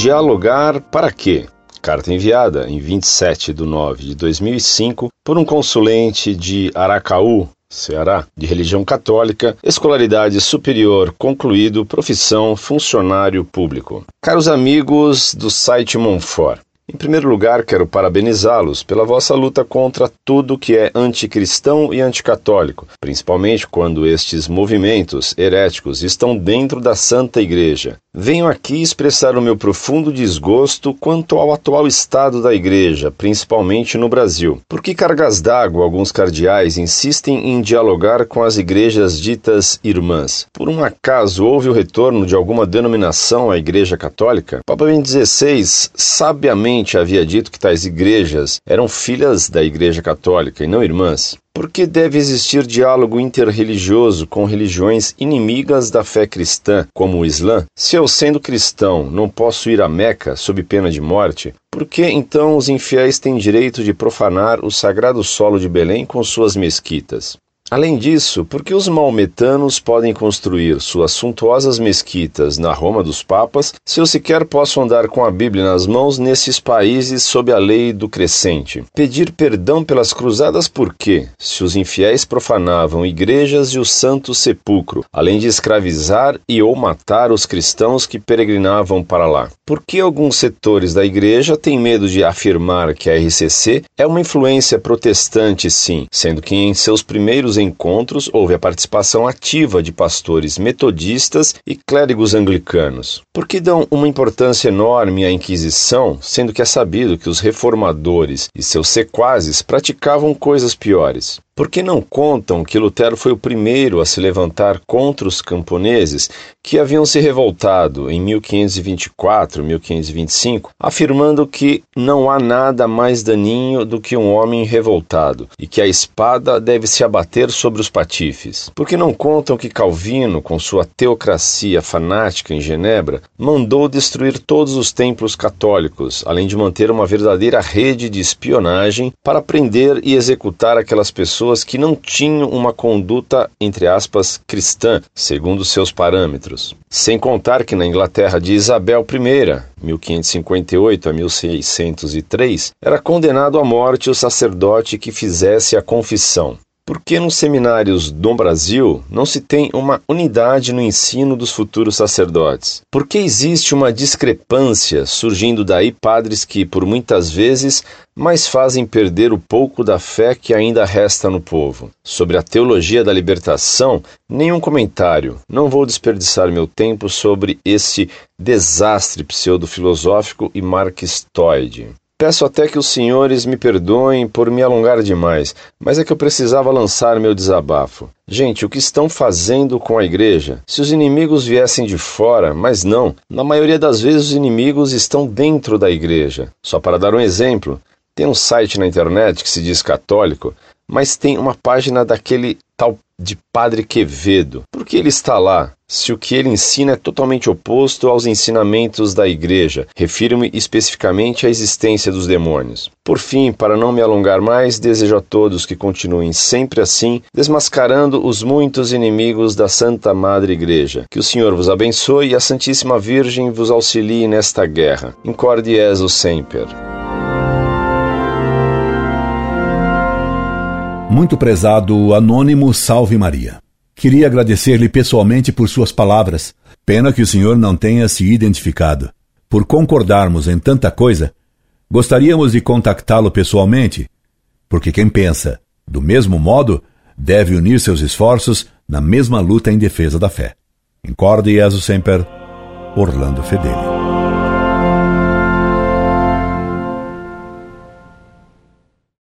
Dialogar para quê? Carta enviada em 27 de 9 de 2005 por um consulente de Aracaú, Ceará, de religião católica, escolaridade superior concluído, profissão funcionário público. Caros amigos do site Monfort, em primeiro lugar, quero parabenizá-los pela vossa luta contra tudo que é anticristão e anticatólico, principalmente quando estes movimentos heréticos estão dentro da Santa Igreja. Venho aqui expressar o meu profundo desgosto quanto ao atual estado da Igreja, principalmente no Brasil. Por que cargas d'água alguns cardeais insistem em dialogar com as igrejas ditas irmãs? Por um acaso houve o retorno de alguma denominação à Igreja Católica? Papa Bento XVI sabiamente havia dito que tais igrejas eram filhas da Igreja Católica e não irmãs. Por que deve existir diálogo interreligioso com religiões inimigas da fé cristã, como o Islã? Se eu, sendo cristão, não posso ir a Meca sob pena de morte, por que então os infiéis têm direito de profanar o sagrado solo de Belém com suas mesquitas? Além disso, por que os maometanos podem construir suas suntuosas mesquitas na Roma dos Papas se eu sequer posso andar com a Bíblia nas mãos nesses países sob a lei do crescente? Pedir perdão pelas cruzadas por quê, se os infiéis profanavam igrejas e o santo sepulcro, além de escravizar e ou matar os cristãos que peregrinavam para lá? Por que alguns setores da igreja têm medo de afirmar que a RCC é uma influência protestante, sim, sendo que em seus primeiros encontros houve a participação ativa de pastores metodistas e clérigos anglicanos. Por que dão uma importância enorme à Inquisição, sendo que é sabido que os reformadores e seus sequazes praticavam coisas piores? Por que não contam que Lutero foi o primeiro a se levantar contra os camponeses que haviam se revoltado em 1524, 1525, afirmando que não há nada mais daninho do que um homem revoltado e que a espada deve se abater sobre os patifes? Por que não contam que Calvino, com sua teocracia fanática em Genebra, mandou destruir todos os templos católicos, além de manter uma verdadeira rede de espionagem para prender e executar aquelas pessoas pessoas que não tinham uma conduta, entre aspas, cristã, segundo seus parâmetros. Sem contar que na Inglaterra de Isabel I, 1558 a 1603, era condenado à morte o sacerdote que fizesse a confissão. Por que nos seminários do Brasil não se tem uma unidade no ensino dos futuros sacerdotes? Por que existe uma discrepância surgindo daí padres que, por muitas vezes, mais fazem perder o pouco da fé que ainda resta no povo? Sobre a teologia da libertação, nenhum comentário. Não vou desperdiçar meu tempo sobre esse desastre pseudo-filosófico e marxistoide. Peço até que os senhores me perdoem por me alongar demais, mas é que eu precisava lançar meu desabafo. Gente, o que estão fazendo com a igreja? Se os inimigos viessem de fora, mas não, na maioria das vezes os inimigos estão dentro da igreja. Só para dar um exemplo, tem um site na internet que se diz católico, mas tem uma página daquele tal de Padre Quevedo. Por que ele está lá? Se o que ele ensina é totalmente oposto aos ensinamentos da Igreja, refiro-me especificamente à existência dos demônios. Por fim, para não me alongar mais, desejo a todos que continuem sempre assim, desmascarando os muitos inimigos da Santa Madre Igreja. Que o Senhor vos abençoe e a Santíssima Virgem vos auxilie nesta guerra. Incorde Jesus Semper. Muito prezado Anônimo Salve Maria. Queria agradecer-lhe pessoalmente por suas palavras. Pena que o senhor não tenha se identificado. Por concordarmos em tanta coisa, gostaríamos de contactá-lo pessoalmente, porque quem pensa do mesmo modo deve unir seus esforços na mesma luta em defesa da fé. Incorde Jesus Semper, Orlando Fedeli.